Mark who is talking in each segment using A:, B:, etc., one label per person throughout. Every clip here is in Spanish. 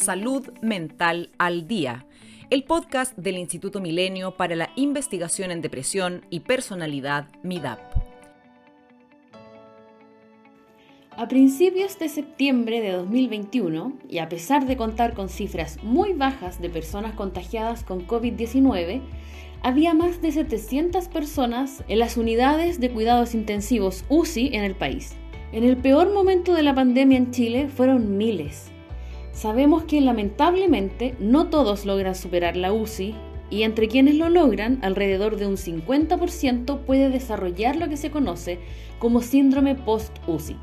A: Salud Mental al Día, el podcast del Instituto Milenio para la Investigación en Depresión y Personalidad MIDAP.
B: A principios de septiembre de 2021, y a pesar de contar con cifras muy bajas de personas contagiadas con COVID-19, había más de 700 personas en las unidades de cuidados intensivos UCI en el país. En el peor momento de la pandemia en Chile fueron miles. Sabemos que lamentablemente no todos logran superar la UCI y entre quienes lo logran, alrededor de un 50% puede desarrollar lo que se conoce como síndrome post-UCI.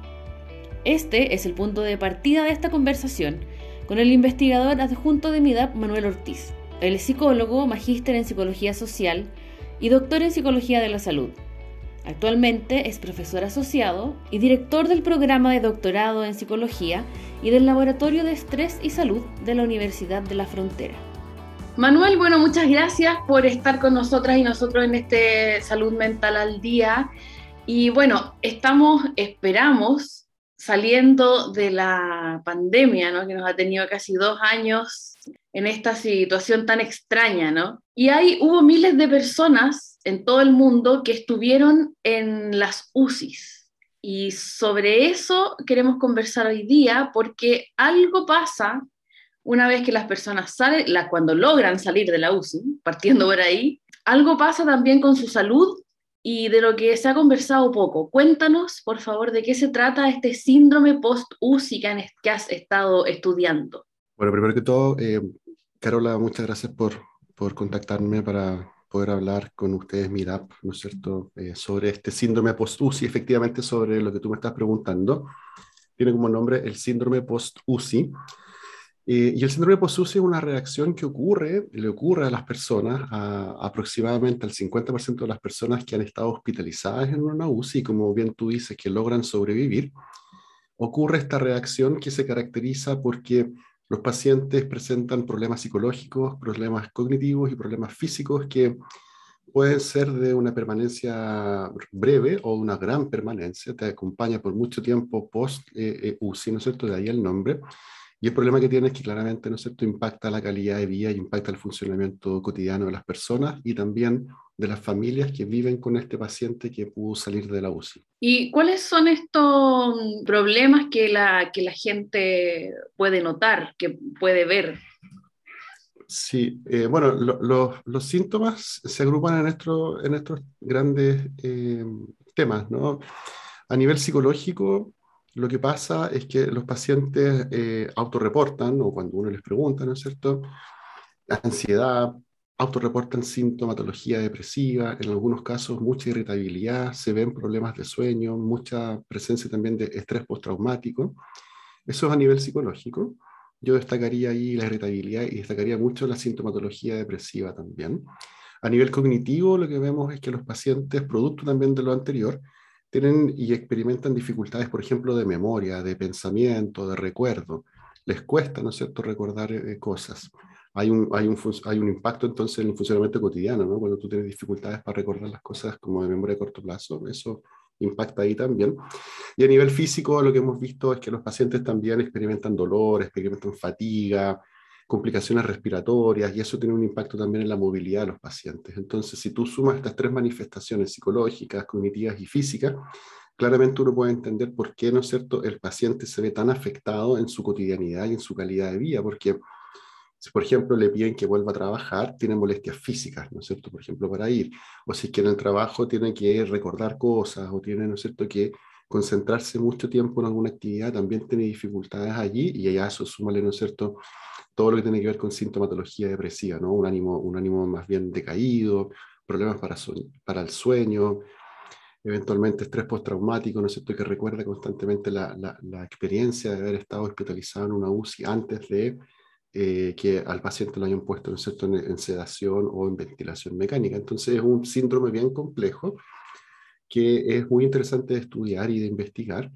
B: Este es el punto de partida de esta conversación con el investigador adjunto de MIDAP, Manuel Ortiz. Es psicólogo, magíster en psicología social y doctor en psicología de la salud. Actualmente es profesor asociado y director del programa de doctorado en psicología y del Laboratorio de Estrés y Salud de la Universidad de la Frontera. Manuel, bueno, muchas gracias por estar con nosotras y nosotros en este Salud Mental al Día. Y bueno, estamos, esperamos, saliendo de la pandemia, ¿no? que nos ha tenido casi dos años en esta situación tan extraña, ¿no? Y hay, hubo miles de personas en todo el mundo que estuvieron en las UCIs. Y sobre eso queremos conversar hoy día porque algo pasa una vez que las personas salen, cuando logran salir de la UCI, partiendo por ahí, algo pasa también con su salud y de lo que se ha conversado poco. Cuéntanos, por favor, de qué se trata este síndrome post-UCI que, has estado estudiando.
C: Bueno, primero que todo, eh, Carola, muchas gracias por, por contactarme para poder hablar con ustedes, MIRAP, ¿no es cierto?, eh, sobre este síndrome post-UCI, efectivamente sobre lo que tú me estás preguntando. Tiene como nombre el síndrome post-UCI. Eh, y el síndrome post-UCI es una reacción que ocurre, le ocurre a las personas, a, aproximadamente al 50% de las personas que han estado hospitalizadas en una UCI, como bien tú dices, que logran sobrevivir. Ocurre esta reacción que se caracteriza porque los pacientes presentan problemas psicológicos, problemas cognitivos y problemas físicos que pueden ser de una permanencia breve o una gran permanencia, te acompaña por mucho tiempo post-UCI, ¿no es cierto? De ahí el nombre. Y el problema que tiene es que claramente, ¿no es cierto?, impacta la calidad de vida y impacta el funcionamiento cotidiano de las personas y también de las familias que viven con este paciente que pudo salir de la UCI.
B: ¿Y cuáles son estos problemas que la, que la gente puede notar, que puede ver?
C: Sí, eh, bueno, los síntomas se agrupan en, estos, en estos grandes eh, temas, ¿no? A nivel psicológico, lo que pasa es que los pacientes eh, autorreportan, o cuando uno les pregunta, ¿no es cierto? Ansiedad, autorreportan sintomatología depresiva, en algunos casos mucha irritabilidad, se ven problemas de sueño, mucha presencia también de estrés postraumático. Eso es a nivel psicológico. Yo destacaría ahí la irritabilidad y destacaría mucho la sintomatología depresiva también. A nivel cognitivo, lo que vemos es que los pacientes, producto también de lo anterior, tienen y experimentan dificultades, por ejemplo, de memoria, de pensamiento, de recuerdo. Les cuesta, ¿no es cierto?, recordar eh, cosas. Hay un, hay, un, hay un impacto entonces en el funcionamiento cotidiano, ¿no? Cuando tú tienes dificultades para recordar las cosas como de memoria a corto plazo, eso impacta ahí también. Y a nivel físico, lo que hemos visto es que los pacientes también experimentan dolor, experimentan fatiga, complicaciones respiratorias y eso tiene un impacto también en la movilidad de los pacientes. Entonces, si tú sumas estas tres manifestaciones psicológicas, cognitivas y físicas, claramente uno puede entender por qué, ¿no es cierto?, el paciente se ve tan afectado en su cotidianidad y en su calidad de vida, porque si, por ejemplo, le piden que vuelva a trabajar, tiene molestias físicas, ¿no es cierto?, por ejemplo, para ir, o si es que el trabajo tiene que recordar cosas, o tiene, ¿no es cierto?, que concentrarse mucho tiempo en alguna actividad, también tiene dificultades allí, y allá eso súmale, ¿no es cierto?, todo lo que tiene que ver con sintomatología depresiva, ¿no? Un ánimo, un ánimo más bien decaído, problemas para, el sueño, eventualmente estrés postraumático, ¿no es que recuerda constantemente la, la, experiencia de haber estado hospitalizado en una UCI antes de eh, que al paciente lo hayan puesto, ¿no es cierto?, en, sedación o en ventilación mecánica. Entonces es un síndrome bien complejo que es muy interesante de estudiar y de investigar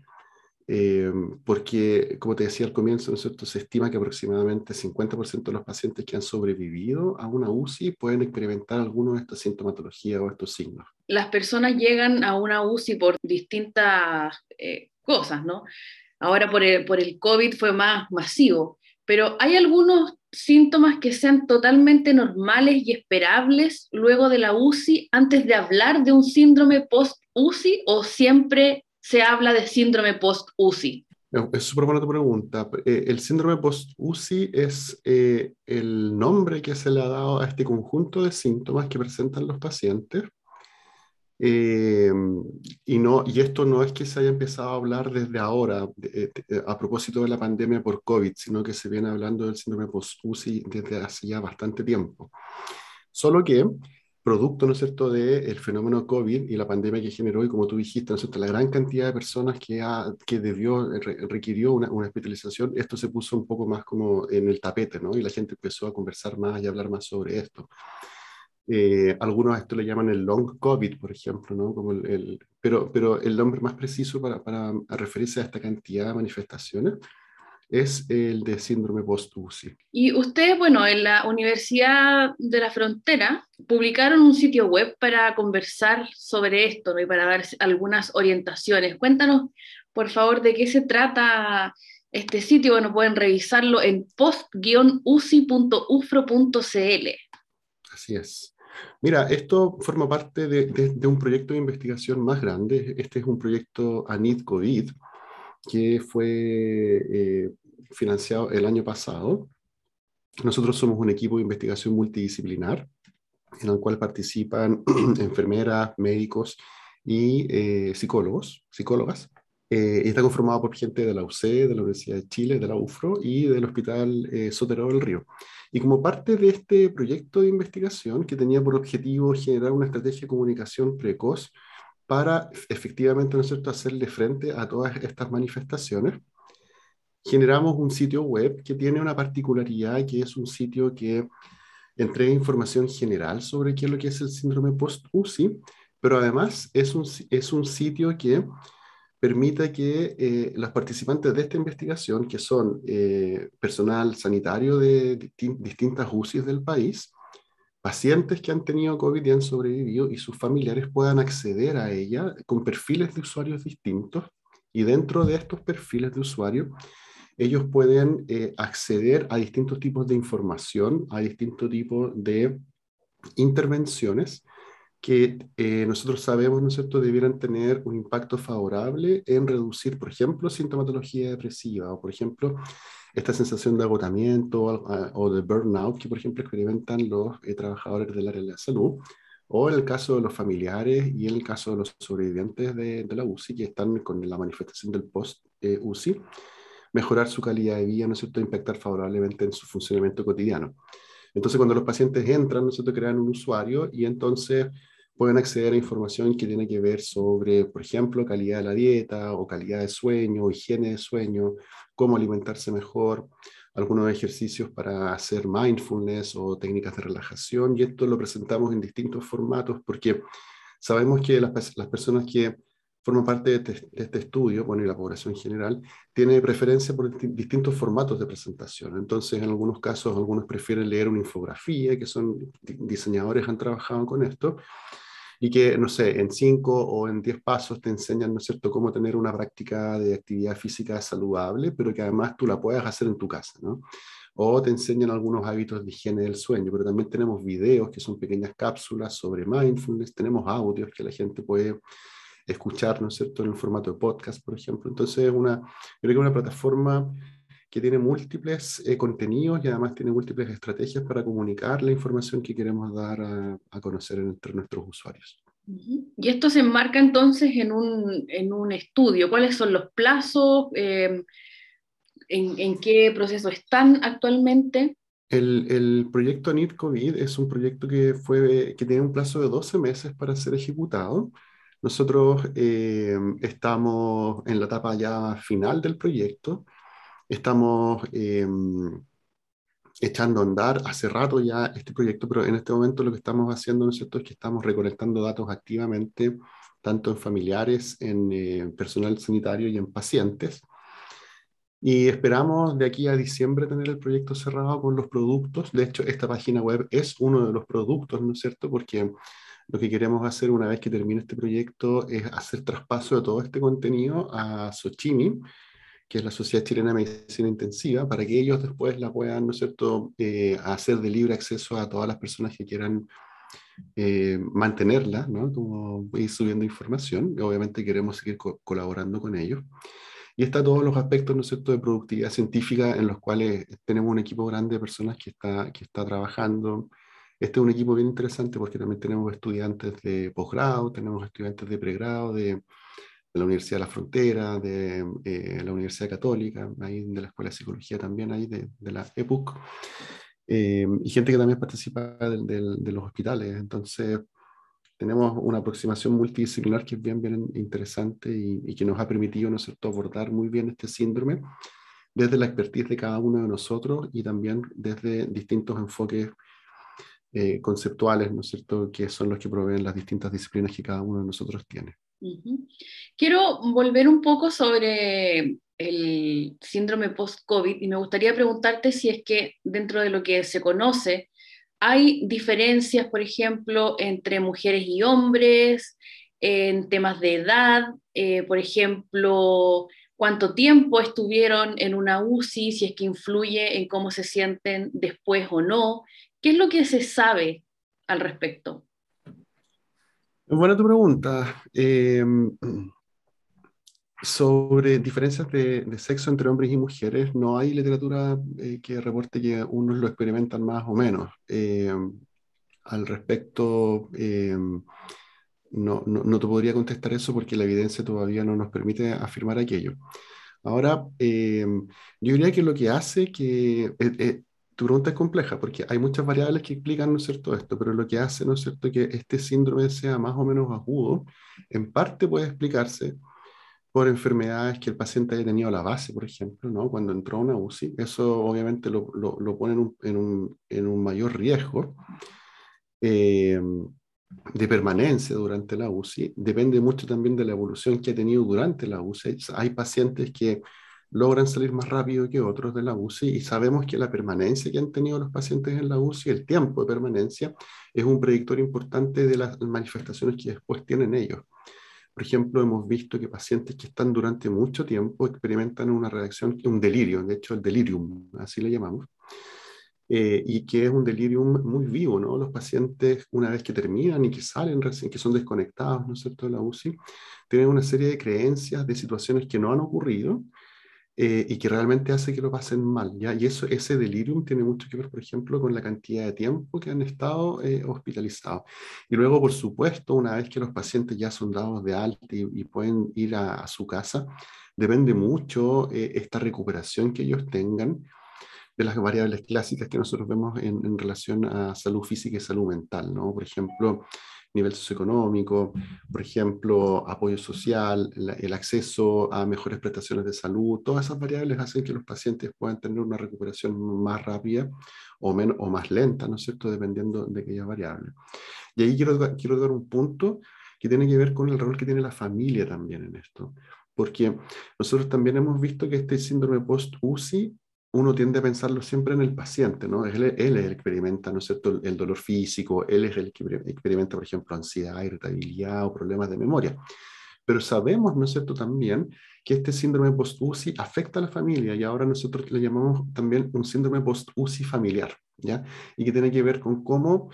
C: eh, porque, como te decía al comienzo, ¿no cierto? se estima que aproximadamente 50% de los pacientes que han sobrevivido a una UCI pueden experimentar alguno de estas sintomatologías o estos signos.
B: Las personas llegan a una UCI por distintas eh, cosas, ¿no? Ahora por el, por el COVID fue más masivo, pero ¿hay algunos síntomas que sean totalmente normales y esperables luego de la UCI antes de hablar de un síndrome post-UCI o siempre se habla de síndrome post-UCI?
C: Es súper buena tu pregunta. Eh, el síndrome post-UCI es eh, el nombre que se le ha dado a este conjunto de síntomas que presentan los pacientes. Eh, y, no, y esto no es que se haya empezado a hablar desde ahora a propósito de la pandemia por COVID, sino que se viene hablando del síndrome post-UCI desde hace ya bastante tiempo. Solo que producto, ¿no es cierto?, del fenómeno COVID y la pandemia que generó, y como tú dijiste, ¿no es cierto?, la gran cantidad de personas que, ha, que debió, requirió una, una, especialización, esto se puso un poco más como en el tapete, ¿no? Y la gente empezó a conversar más y a hablar más sobre esto. Eh, algunos a esto le llaman el long COVID, por ejemplo, ¿no? Como el, pero, pero el nombre más preciso para, para referirse a esta cantidad de manifestaciones es el de síndrome post-UCI.
B: Y ustedes, bueno, en la Universidad de la Frontera publicaron un sitio web para conversar sobre esto ¿no? y para dar algunas orientaciones. Cuéntanos, por favor, de qué se trata este sitio. Bueno, pueden revisarlo en post-uci.ufro.cl.
C: Así es. Mira, esto forma parte de, de, un proyecto de investigación más grande. Este es un proyecto ANID COVID, que fue eh, financiado el año pasado. Nosotros somos un equipo de investigación multidisciplinar en el cual participan enfermeras, médicos y eh, psicólogos, psicólogas. Eh, está conformado por gente de la UC, de la Universidad de Chile, de la UFRO y del Hospital eh, Sotero del Río. Y como parte de este proyecto de investigación que tenía por objetivo generar una estrategia de comunicación precoz para efectivamente ¿no hacerle frente a todas estas manifestaciones, generamos un sitio web que tiene una particularidad, que es un sitio que entrega información general sobre qué es lo que es el síndrome post-UCI, pero además es un, es un sitio que permite que eh, los participantes de esta investigación, que son eh, personal sanitario de distintas UCIs del país, pacientes que han tenido COVID y han sobrevivido y sus familiares puedan acceder a ella con perfiles de usuarios distintos y dentro de estos perfiles de usuarios ellos pueden eh, acceder a distintos tipos de información, a distintos tipos de intervenciones que eh, nosotros sabemos, ¿no es cierto?, debieran tener un impacto favorable en reducir, por ejemplo, sintomatología depresiva o, por ejemplo, esta sensación de agotamiento o, de burnout que, por ejemplo, experimentan los eh, trabajadores del área de la salud, o en el caso de los familiares y en el caso de los sobrevivientes de, de la UCI que están con la manifestación del post-UCI mejorar su calidad de vida, ¿no es cierto?, impactar favorablemente en su funcionamiento cotidiano. Entonces, cuando los pacientes entran, ¿no es cierto?, crean un usuario y entonces pueden acceder a información que tiene que ver sobre, por ejemplo, calidad de la dieta o calidad de sueño, higiene de sueño, cómo alimentarse mejor, algunos ejercicios para hacer mindfulness o técnicas de relajación, y esto lo presentamos en distintos formatos porque sabemos que las, las personas que forma parte de este, estudio, bueno, y la población en general, tiene preferencia por distintos formatos de presentación. Entonces, en algunos casos, algunos prefieren leer una infografía, que son diseñadores han trabajado con esto, y que, no sé, en cinco o en diez pasos te enseñan, ¿no es cierto?, cómo tener una práctica de actividad física saludable, pero que además tú la puedas hacer en tu casa, ¿no? O te enseñan algunos hábitos de higiene del sueño, pero también tenemos videos que son pequeñas cápsulas sobre mindfulness, tenemos audios que la gente puede escuchar, ¿no es cierto?, en el formato de podcast, por ejemplo. Entonces, es una, creo que una plataforma que tiene múltiples eh, contenidos y además tiene múltiples estrategias para comunicar la información que queremos dar a, a conocer entre nuestros usuarios.
B: Y esto se enmarca entonces en un, en un estudio. ¿Cuáles son los plazos? Eh, en, en, qué proceso están actualmente?
C: El, el proyecto NIT COVID es un proyecto que, fue, que tiene un plazo de 12 meses para ser ejecutado. Nosotros eh, estamos en la etapa ya final del proyecto, estamos eh, echando a andar hace rato ya este proyecto, pero en este momento lo que estamos haciendo ¿no es, cierto? es que estamos recolectando datos activamente, tanto en familiares, en eh, personal sanitario y en pacientes. Y esperamos de aquí a diciembre tener el proyecto cerrado con los productos. De hecho, esta página web es uno de los productos, ¿no es cierto? Porque lo que queremos hacer una vez que termine este proyecto es hacer traspaso de todo este contenido a Sochimi, que es la Sociedad Chilena de Medicina Intensiva, para que ellos después la puedan, ¿no es cierto?, eh, hacer de libre acceso a todas las personas que quieran eh, mantenerla, ¿no? Como ir subiendo información, obviamente queremos seguir colaborando con ellos. Y está todos los aspectos, ¿no es cierto?, de productividad científica en los cuales tenemos un equipo grande de personas que está, que está trabajando. Este es un equipo bien interesante porque también tenemos estudiantes de posgrado, tenemos estudiantes de pregrado, de, de la Universidad de la Frontera, de eh, la Universidad Católica, ahí de la Escuela de Psicología también, ahí de, de la EPUC, eh, y gente que también participa de, los hospitales. Entonces, tenemos una aproximación multidisciplinar que es bien, bien interesante y, que nos ha permitido, ¿no cierto?, abordar muy bien este síndrome desde la expertise de cada uno de nosotros y también desde distintos enfoques eh, conceptuales, ¿no es cierto?, que son los que proveen las distintas disciplinas que cada uno de nosotros tiene.
B: Quiero volver un poco sobre el síndrome post-COVID y me gustaría preguntarte si es que dentro de lo que se conoce hay diferencias, por ejemplo, entre mujeres y hombres, en temas de edad, eh, por ejemplo, cuánto tiempo estuvieron en una UCI, si es que influye en cómo se sienten después o no. ¿Qué es lo que se sabe al respecto?
C: Buena tu pregunta. Eh, sobre diferencias de, sexo entre hombres y mujeres, no hay literatura eh, que reporte que unos lo experimentan más o menos. Eh, al respecto, no, no, te podría contestar eso porque la evidencia todavía no nos permite afirmar aquello. Ahora, yo diría que lo que hace que tu pregunta es compleja porque hay muchas variables que explican, ¿no es cierto?, esto, pero lo que hace, ¿no es cierto?, que este síndrome sea más o menos agudo, en parte puede explicarse por enfermedades que el paciente haya tenido a la base, por ejemplo, ¿no? Cuando entró a una UCI, eso obviamente lo, lo, lo pone en un, en, un, en un, mayor riesgo eh, de permanencia durante la UCI. Depende mucho también de la evolución que ha tenido durante la UCI. Hay pacientes que logran salir más rápido que otros de la UCI y sabemos que la permanencia que han tenido los pacientes en la UCI, el tiempo de permanencia, es un predictor importante de las manifestaciones que después tienen ellos. Por ejemplo, hemos visto que pacientes que están durante mucho tiempo experimentan una reacción, un delirio, de hecho el delirium, así le llamamos, eh, y que es un delirium muy vivo, ¿no? Los pacientes, una vez que terminan y que salen, que son desconectados, ¿no es cierto?, de la UCI, tienen una serie de creencias de situaciones que no han ocurrido, eh, y que realmente hace que lo pasen mal. ¿ya? Y eso, ese delirium tiene mucho que ver, por ejemplo, con la cantidad de tiempo que han estado eh, hospitalizados. Y luego, por supuesto, una vez que los pacientes ya son dados de alta y, pueden ir a, su casa, depende mucho eh, esta recuperación que ellos tengan de las variables clásicas que nosotros vemos en, en, relación a salud física y salud mental, ¿no? Por ejemplo, nivel socioeconómico, por ejemplo, apoyo social, el acceso a mejores prestaciones de salud, todas esas variables hacen que los pacientes puedan tener una recuperación más rápida o, menos, o más lenta, ¿no es cierto?, dependiendo de aquellas variables. Y ahí quiero, quiero dar un punto que tiene que ver con el rol que tiene la familia también en esto. Porque nosotros también hemos visto que este síndrome post-UCI uno tiende a pensarlo siempre en el paciente, ¿no? Él, él es el que experimenta, ¿no es cierto?, el dolor físico, él es el que experimenta, por ejemplo, ansiedad, irritabilidad o problemas de memoria. Pero sabemos, ¿no es cierto?, también que este síndrome post-UCI afecta a la familia y ahora nosotros le llamamos también un síndrome post-UCI familiar, ¿ya? Y que tiene que ver con cómo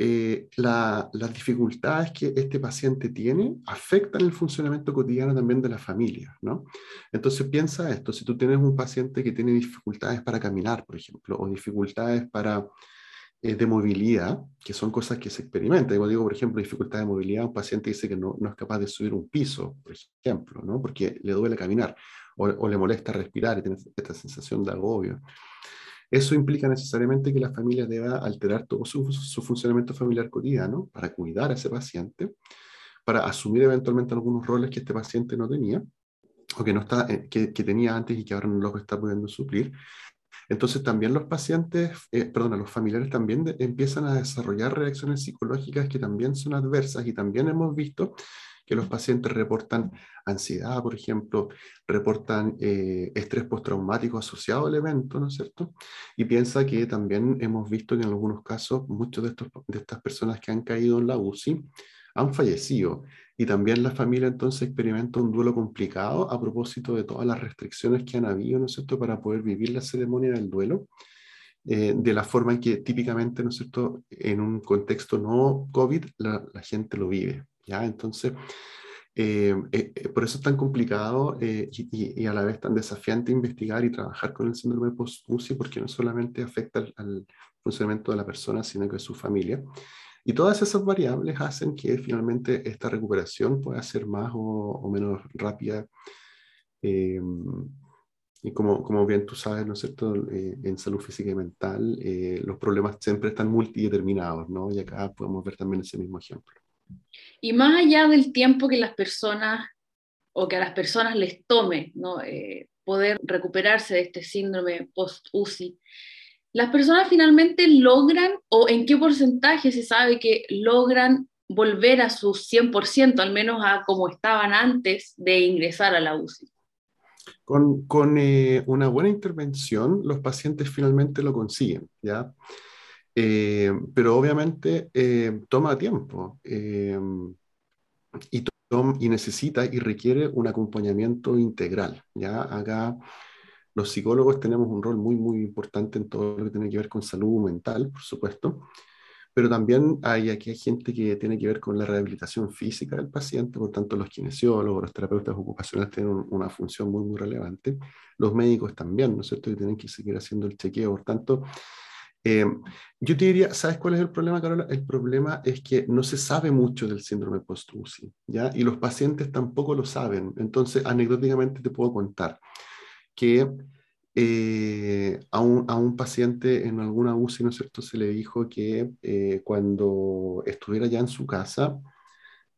C: eh, las dificultades que este paciente tiene afectan el funcionamiento cotidiano también de la familia, ¿no? Entonces piensa esto, si tú tienes un paciente que tiene dificultades para caminar, por ejemplo, o dificultades para, eh, de movilidad, que son cosas que se experimentan, Como digo, por ejemplo, dificultad de movilidad, un paciente dice que no, no, es capaz de subir un piso, por ejemplo, ¿no? Porque le duele caminar, o, o le molesta respirar y tiene esta sensación de agobio. Eso implica necesariamente que la familia deba alterar todo su, funcionamiento familiar cotidiano para cuidar a ese paciente, para asumir eventualmente algunos roles que este paciente no tenía o que, no está, eh, que, que tenía antes y que ahora no los está pudiendo suplir. Entonces también los pacientes, eh, perdón, los familiares también empiezan a desarrollar reacciones psicológicas que también son adversas y también hemos visto que los pacientes reportan ansiedad, por ejemplo, reportan eh, estrés postraumático asociado al evento, ¿no es cierto? Y piensa que también hemos visto que en algunos casos muchos de, estos, de estas personas que han caído en la UCI han fallecido. Y también la familia entonces experimenta un duelo complicado a propósito de todas las restricciones que han habido, ¿no es cierto?, para poder vivir la ceremonia del duelo. Eh, de la forma en que típicamente, ¿no es cierto?, en un contexto no COVID, la, la gente lo vive, ¿ya? Entonces, eh, eh, por eso es tan complicado y, y, a la vez tan desafiante investigar y trabajar con el síndrome post-UCI, porque no solamente afecta al, al, funcionamiento de la persona, sino que a su familia. Y todas esas variables hacen que finalmente esta recuperación pueda ser más o, o menos rápida. Y como, como bien tú sabes, ¿no es cierto?, eh, en salud física y mental, eh, los problemas siempre están multideterminados, ¿no? Y acá podemos ver también ese mismo ejemplo.
B: Y más allá del tiempo que las personas o que a las personas les tome, ¿no? Eh, poder recuperarse de este síndrome post-UCI, ¿las personas finalmente logran o en qué porcentaje se sabe que logran volver a su 100%, al menos a como estaban antes de ingresar a la UCI?
C: Con, eh, una buena intervención, los pacientes finalmente lo consiguen, ¿ya? Eh, pero obviamente eh, toma tiempo y, y, necesita y requiere un acompañamiento integral, ¿ya? Acá los psicólogos tenemos un rol muy, muy importante en todo lo que tiene que ver con salud mental, por supuesto, pero también hay aquí hay gente que tiene que ver con la rehabilitación física del paciente, por tanto los kinesiólogos, los terapeutas ocupacionales tienen una función muy, muy relevante, los médicos también, ¿no es cierto?, que tienen que seguir haciendo el chequeo, por tanto, eh, yo te diría, ¿sabes cuál es el problema, Carola? El problema es que no se sabe mucho del síndrome post-UCI, ¿ya? Y los pacientes tampoco lo saben, entonces anecdóticamente te puedo contar que eh, a, un, a, un, paciente en alguna UCI, ¿no es cierto?, se le dijo que eh, cuando estuviera ya en su casa,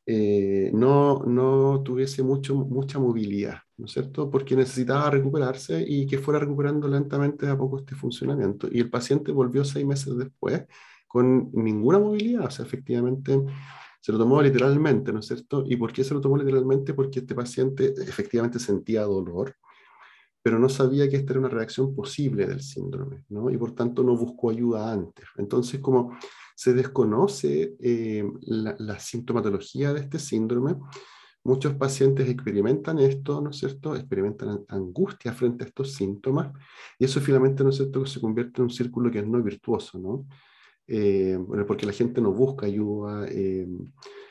C: eh, no, no tuviese mucho, mucha movilidad, ¿no es cierto?, porque necesitaba recuperarse y que fuera recuperando lentamente a poco este funcionamiento. Y el paciente volvió seis meses después con ninguna movilidad, o sea, efectivamente se lo tomó literalmente, ¿no es cierto? ¿Y por qué se lo tomó literalmente? Porque este paciente efectivamente sentía dolor, pero no sabía que esta era una reacción posible del síndrome, ¿no? Y por tanto no buscó ayuda antes. Entonces, como se desconoce eh, la, la, sintomatología de este síndrome, muchos pacientes experimentan esto, ¿no es cierto? Experimentan angustia frente a estos síntomas, y eso finalmente, ¿no es cierto?, se convierte en un círculo que es no virtuoso, ¿no? Eh, porque la gente no busca ayuda. Eh,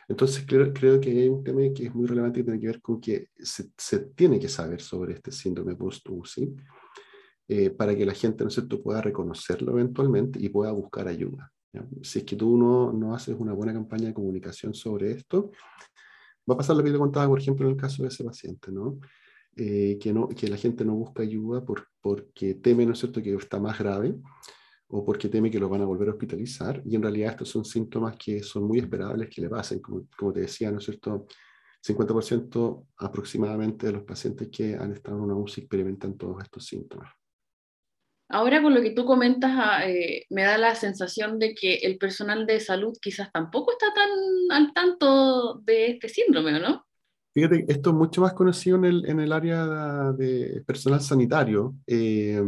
C: entonces creo, creo, que hay un tema que es muy relevante y tiene que ver con que se, se tiene que saber sobre este síndrome post-UCI eh, para que la gente ¿no cierto? pueda reconocerlo eventualmente y pueda buscar ayuda. ¿ya? Si es que tú no, no haces una buena campaña de comunicación sobre esto, va a pasar lo que te contaba, por ejemplo, en el caso de ese paciente, ¿no? Eh, que, no que la gente no busca ayuda por, porque teme, ¿no es cierto?, que está más grave o porque teme que lo van a volver a hospitalizar, y en realidad estos son síntomas que son muy esperables que le pasen, como, como te decía, ¿no es cierto? 50% aproximadamente de los pacientes que han estado en una UCI experimentan todos estos síntomas.
B: Ahora con lo que tú comentas, ah, eh, me da la sensación de que el personal de salud quizás tampoco está tan al tanto de este síndrome, ¿no?
C: Fíjate, esto es mucho más conocido en el, en el área de personal sanitario. Eh,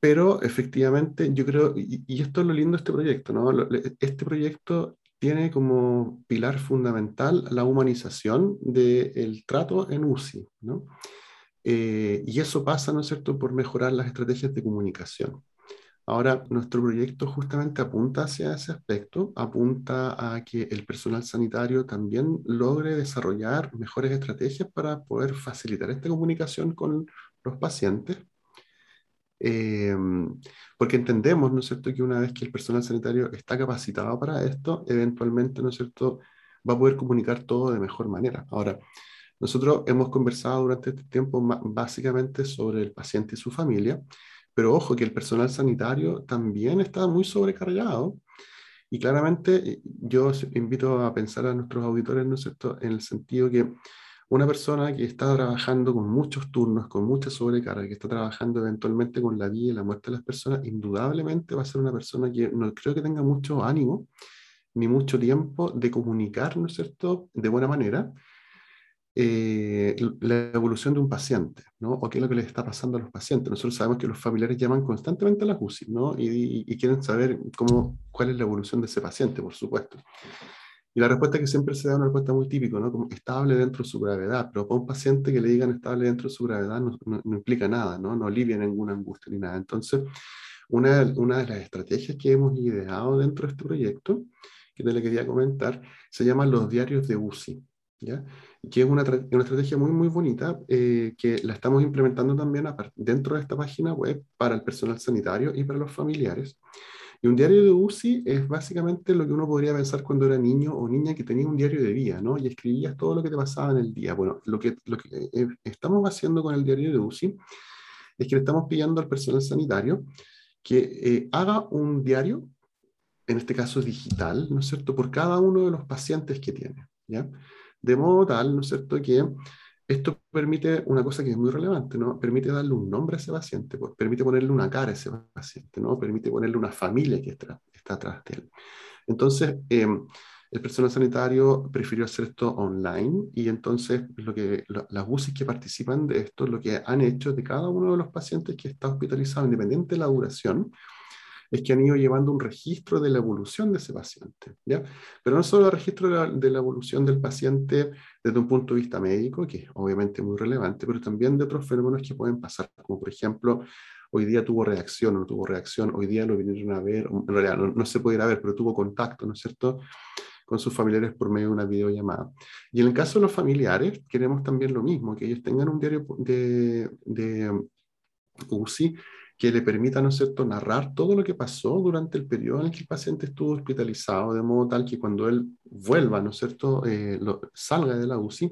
C: pero efectivamente yo creo, y, y, esto es lo lindo de este proyecto, ¿no? Este proyecto tiene como pilar fundamental la humanización del trato en UCI, ¿no? Eh, y eso pasa, ¿no es cierto?, por mejorar las estrategias de comunicación. Ahora, nuestro proyecto justamente apunta hacia ese aspecto, apunta a que el personal sanitario también logre desarrollar mejores estrategias para poder facilitar esta comunicación con los pacientes eh, porque entendemos, ¿no es cierto?, que una vez que el personal sanitario está capacitado para esto, eventualmente, ¿no es cierto?, va a poder comunicar todo de mejor manera. Ahora, nosotros hemos conversado durante este tiempo básicamente sobre el paciente y su familia, pero ojo que el personal sanitario también está muy sobrecargado. Y claramente eh, yo invito a pensar a nuestros auditores, ¿no es cierto?, en el sentido que una persona que está trabajando con muchos turnos, con mucha sobrecarga, que está trabajando eventualmente con la vida y la muerte de las personas, indudablemente va a ser una persona que no creo que tenga mucho ánimo ni mucho tiempo de comunicar, ¿no es cierto?, de buena manera, eh, la evolución de un paciente, ¿no? O qué es lo que les está pasando a los pacientes. Nosotros sabemos que los familiares llaman constantemente a la UCI, ¿no? Y, y, quieren saber cómo, cuál es la evolución de ese paciente, por supuesto. Y la respuesta que siempre se da es una respuesta muy típica, ¿no? Como estable dentro de su gravedad, pero para un paciente que le digan estable dentro de su gravedad no, no, implica nada, ¿no? No alivia ninguna angustia ni nada. Entonces, una, una de las estrategias que hemos ideado dentro de este proyecto, que te le quería comentar, se llaman los diarios de UCI, ¿ya? que es una, una estrategia muy, muy bonita eh, que la estamos implementando también dentro de esta página web para el personal sanitario y para los familiares. Y un diario de UCI es básicamente lo que uno podría pensar cuando era niño o niña que tenía un diario de vida, ¿no? Y escribías todo lo que te pasaba en el día. Bueno, lo que, lo que eh, estamos haciendo con el diario de UCI es que le estamos pidiendo al personal sanitario que eh, haga un diario, en este caso digital, ¿no es cierto?, por cada uno de los pacientes que tiene, ¿ya? De modo tal, ¿no es cierto?, que esto permite una cosa que es muy relevante, ¿no? Permite darle un nombre a ese paciente, pues, permite ponerle una cara a ese paciente, ¿no? Permite ponerle una familia que está, está atrás de él. Entonces, em, el personal sanitario prefirió hacer esto online y entonces lo que, las UCI que participan de esto, lo que han hecho de cada uno de los pacientes que está hospitalizado, independiente de la duración, es que han ido llevando un registro de la evolución de ese paciente, ¿ya? Pero no solo el registro de la, evolución del paciente desde un punto de vista médico, que es obviamente muy relevante, pero también de otros fenómenos que pueden pasar, como por ejemplo, hoy día tuvo reacción o no tuvo reacción, hoy día lo vinieron a ver, en realidad no, se puede ver, pero tuvo contacto, ¿no es cierto?, con sus familiares por medio de una videollamada. Y en el caso de los familiares, queremos también lo mismo, que ellos tengan un diario de, de UCI que le permita, ¿no es cierto?, narrar todo lo que pasó durante el periodo en el que el paciente estuvo hospitalizado, de modo tal que cuando él vuelva, ¿no es cierto?, eh, salga de la UCI,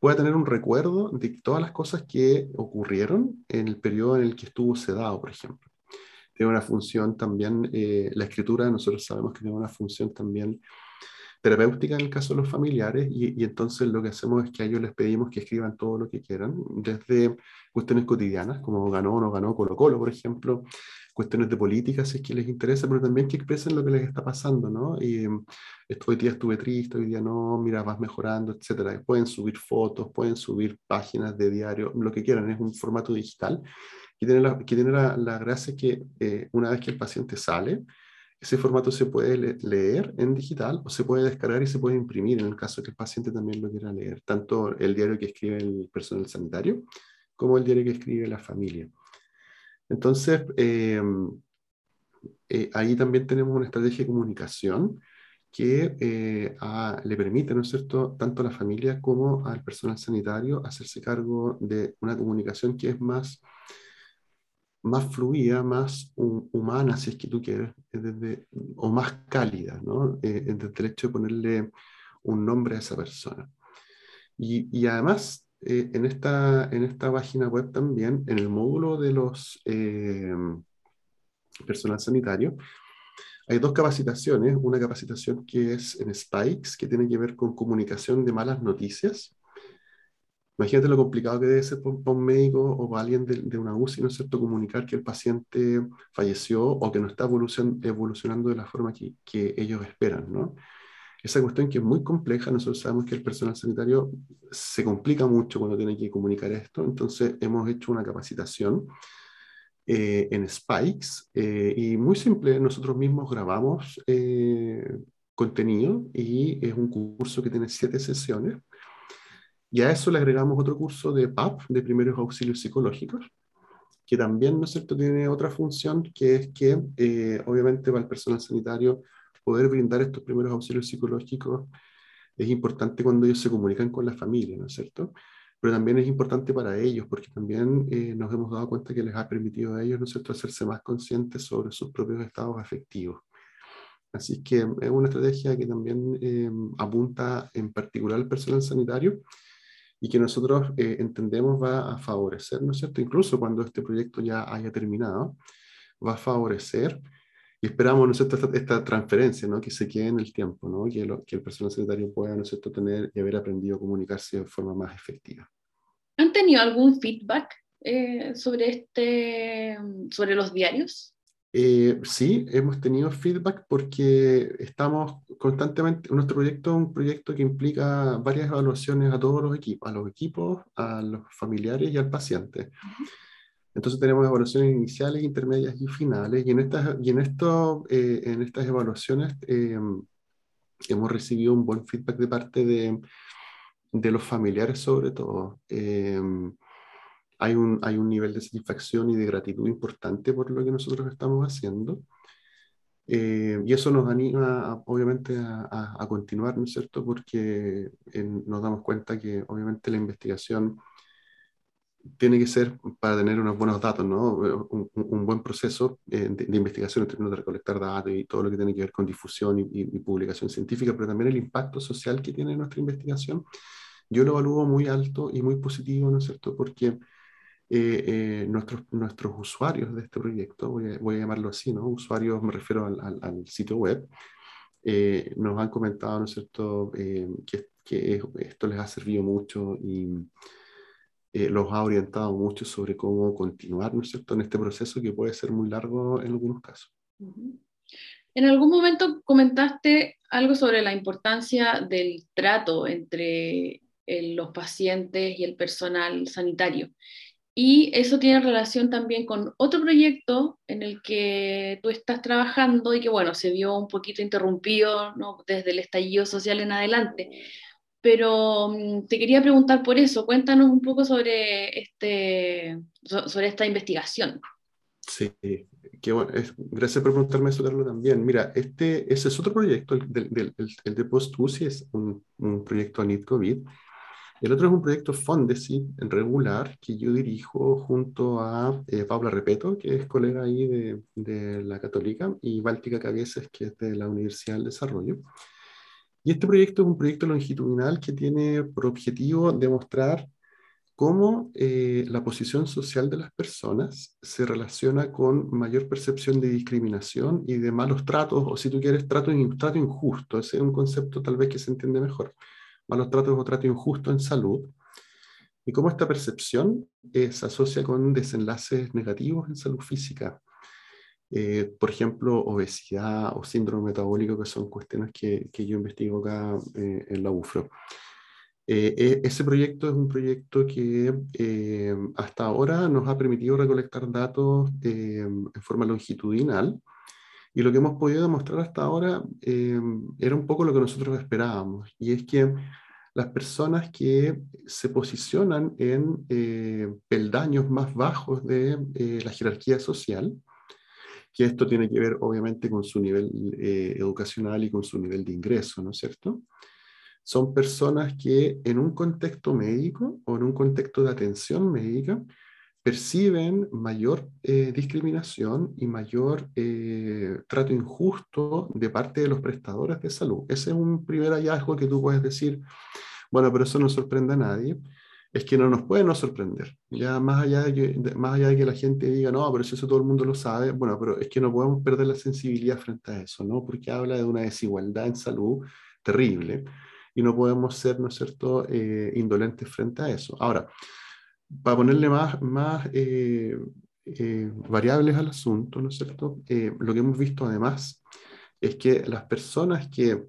C: pueda tener un recuerdo de todas las cosas que ocurrieron en el periodo en el que estuvo sedado, por ejemplo. Tiene una función también, eh, la escritura, nosotros sabemos que tiene una función también terapéutica en el caso de los familiares y, y, entonces lo que hacemos es que a ellos les pedimos que escriban todo lo que quieran, desde cuestiones cotidianas, como ganó o no ganó Colo Colo, por ejemplo, cuestiones de política, si es que les interesa, pero también que expresen lo que les está pasando, ¿no? Y esto, hoy día estuve triste, hoy día no, mira, vas mejorando, etcétera. Pueden subir fotos, pueden subir páginas de diario, lo que quieran, es un formato digital que tiene la, que tiene la, la gracia que eh, una vez que el paciente sale, ese formato se puede leer en digital o se puede descargar y se puede imprimir en el caso que el paciente también lo quiera leer, tanto el diario que escribe el personal sanitario como el diario que escribe la familia. Entonces, eh, eh, ahí también tenemos una estrategia de comunicación que eh, le permite, ¿no es cierto?, tanto a la familia como al personal sanitario hacerse cargo de una comunicación que es más, más fluida, más humana, si es que tú quieres, o más cálida, ¿no? desde el hecho de ponerle un nombre a esa persona. Y, y además eh, en, esta, en esta página web también, en el módulo de los eh, personal sanitario, hay dos capacitaciones. Una capacitación que es en Spikes, que tiene que ver con comunicación de malas noticias. Imagínate lo complicado que debe ser para un médico o para alguien de, de, una UCI, ¿no es cierto?, comunicar que el paciente falleció o que no está evolucionando de la forma que, que ellos esperan, ¿no? esa cuestión que es muy compleja, nosotros sabemos que el personal sanitario se complica mucho cuando tiene que comunicar esto, entonces hemos hecho una capacitación eh, en Spikes eh, y muy simple, nosotros mismos grabamos eh, contenido y es un curso que tiene siete sesiones y a eso le agregamos otro curso de PAP, de primeros auxilios psicológicos, que también, ¿no es cierto?, tiene otra función que es que obviamente para el personal sanitario poder brindar estos primeros auxilios psicológicos es importante cuando ellos se comunican con la familia, ¿no es cierto? Pero también es importante para ellos, porque también eh, nos hemos dado cuenta que les ha permitido a ellos, ¿no es cierto?, hacerse más conscientes sobre sus propios estados afectivos. Así que es una estrategia que también eh, apunta en particular al personal sanitario y que nosotros eh, entendemos va a favorecer, ¿no es cierto? Incluso cuando este proyecto ya haya terminado, va a favorecer y esperamos, ¿no esta, esta, transferencia, ¿no? Que se quede en el tiempo, ¿no? Que, que el personal sanitario pueda, ¿no es cierto?, tener y haber aprendido a comunicarse de forma más efectiva.
B: ¿Han tenido algún feedback eh, sobre, este, sobre los diarios?
C: Eh, sí, hemos tenido feedback porque estamos constantemente, nuestro proyecto es un proyecto que implica varias evaluaciones a todos los equipos, a los equipos, a los familiares y al paciente. Entonces tenemos evaluaciones iniciales, intermedias y finales, y en estas, y en esto, eh, en estas evaluaciones eh, hemos recibido un buen feedback de parte de, de los familiares sobre todo. Hay, un, hay un nivel de satisfacción y de gratitud importante por lo que nosotros estamos haciendo. Eh, y eso nos anima, obviamente, a, a, continuar, ¿no es cierto? Porque nos damos cuenta que, obviamente, la investigación tiene que ser para tener unos buenos datos, ¿no? Un, un buen proceso eh, de, investigación en términos de recolectar datos y todo lo que tiene que ver con difusión y, y, publicación científica, pero también el impacto social que tiene nuestra investigación, yo lo evalúo muy alto y muy positivo, ¿no es cierto? Porque eh, eh, nuestros, nuestros usuarios de este proyecto, voy a, voy a llamarlo así, ¿no? Usuarios, me refiero al, al, al sitio web, nos han comentado, ¿no es cierto?, que, que esto les ha servido mucho y eh, los ha orientado mucho sobre cómo continuar, ¿no es cierto?, en este proceso que puede ser muy largo en algunos casos.
B: En algún momento comentaste algo sobre la importancia del trato entre los pacientes y el personal sanitario. Y eso tiene relación también con otro proyecto en el que tú estás trabajando y que, bueno, se vio un poquito interrumpido desde el estallido social en adelante pero mm, te quería preguntar por eso, cuéntanos un poco sobre, este, sobre esta investigación.
C: Sí, qué bueno. gracias por preguntarme eso, Carlos, también. Mira, este, ese es otro proyecto, el, el, de post-UCI es un, un proyecto ANIT COVID. El otro es un proyecto Fondesit regular que yo dirijo junto a eh, Paula Repeto, que es colega ahí de, de la Católica, y Báltica Cabezas, que es de la Universidad del Desarrollo. Y este proyecto es un proyecto longitudinal que tiene por objetivo demostrar cómo eh, la posición social de las personas se relaciona con mayor percepción de discriminación y de malos tratos, o si tú quieres, trato, trato injusto. Ese es un concepto tal vez que se entiende mejor. Malos tratos o trato injusto en salud. Y cómo esta percepción eh, se asocia con desenlaces negativos en salud física, eh, por ejemplo, obesidad o síndrome metabólico, que son cuestiones que, que yo investigo acá eh, en la UFRO. Eh, e, ese proyecto es un proyecto que hasta ahora nos ha permitido recolectar datos en forma longitudinal y lo que hemos podido demostrar hasta ahora era un poco lo que nosotros esperábamos, y es que las personas que se posicionan en peldaños más bajos de la jerarquía social, que esto tiene que ver obviamente con su nivel eh, educacional y con su nivel de ingreso, ¿no es cierto? Son personas que en un contexto médico o en un contexto de atención médica perciben mayor eh, discriminación y mayor eh, trato injusto de parte de los prestadores de salud. Ese es un primer hallazgo que tú puedes decir, bueno, pero eso no sorprende a nadie es que no nos puede no sorprender. Ya más allá, de que, más allá de que la gente diga, no, pero eso todo el mundo lo sabe, bueno, pero es que no podemos perder la sensibilidad frente a eso, ¿no? Porque habla de una desigualdad en salud terrible y no podemos ser, ¿no es cierto?, eh, indolentes frente a eso. Ahora, para ponerle más, más eh, eh, variables al asunto, ¿no es cierto?, lo que hemos visto además es que las personas que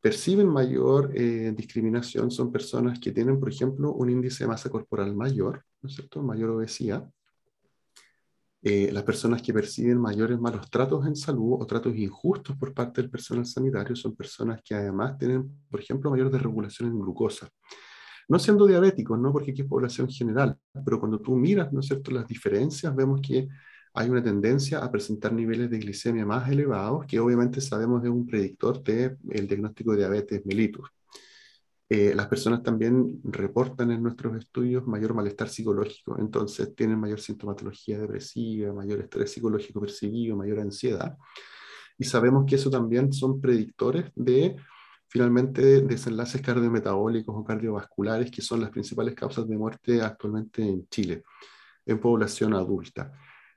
C: perciben mayor eh, discriminación son personas que tienen, por ejemplo, un índice de masa corporal mayor, ¿no es cierto? Mayor obesidad. Eh, las personas que perciben mayores malos tratos en salud o tratos injustos por parte del personal sanitario son personas que además tienen, por ejemplo, mayor desregulación en glucosa. No siendo diabéticos, ¿no? Porque aquí es población general, pero cuando tú miras, ¿no es cierto?, las diferencias, vemos que hay una tendencia a presentar niveles de glicemia más elevados, que obviamente sabemos es un predictor del el diagnóstico de diabetes mellitus. Eh, las personas también reportan en nuestros estudios mayor malestar psicológico, entonces tienen mayor sintomatología depresiva, mayor estrés psicológico percibido, mayor ansiedad. Y sabemos que eso también son predictores de finalmente desenlaces cardiometabólicos o cardiovasculares, que son las principales causas de muerte actualmente en Chile, en población adulta.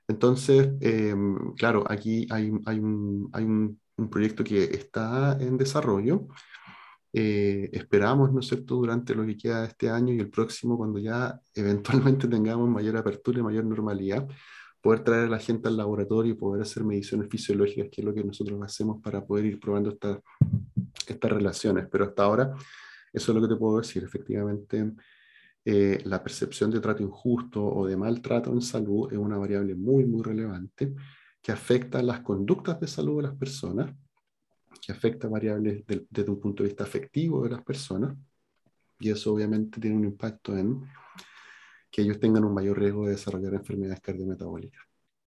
C: Entonces, em, claro, aquí hay, un, proyecto que está en desarrollo. Eh, esperamos, ¿no es cierto?, durante lo que queda de este año y el próximo, cuando ya eventualmente tengamos mayor apertura y mayor normalidad, poder traer a la gente al laboratorio y poder hacer mediciones fisiológicas, que es lo que nosotros hacemos para poder ir probando estas relaciones. Pero hasta ahora, eso es lo que te puedo decir. Efectivamente, eh, la percepción de trato injusto o de maltrato en salud es una variable muy, muy relevante que afecta las conductas de salud de las personas que afecta variables desde un punto de vista afectivo de las personas, y eso obviamente tiene un impacto en que ellos tengan un mayor riesgo de desarrollar enfermedades cardiometabólicas.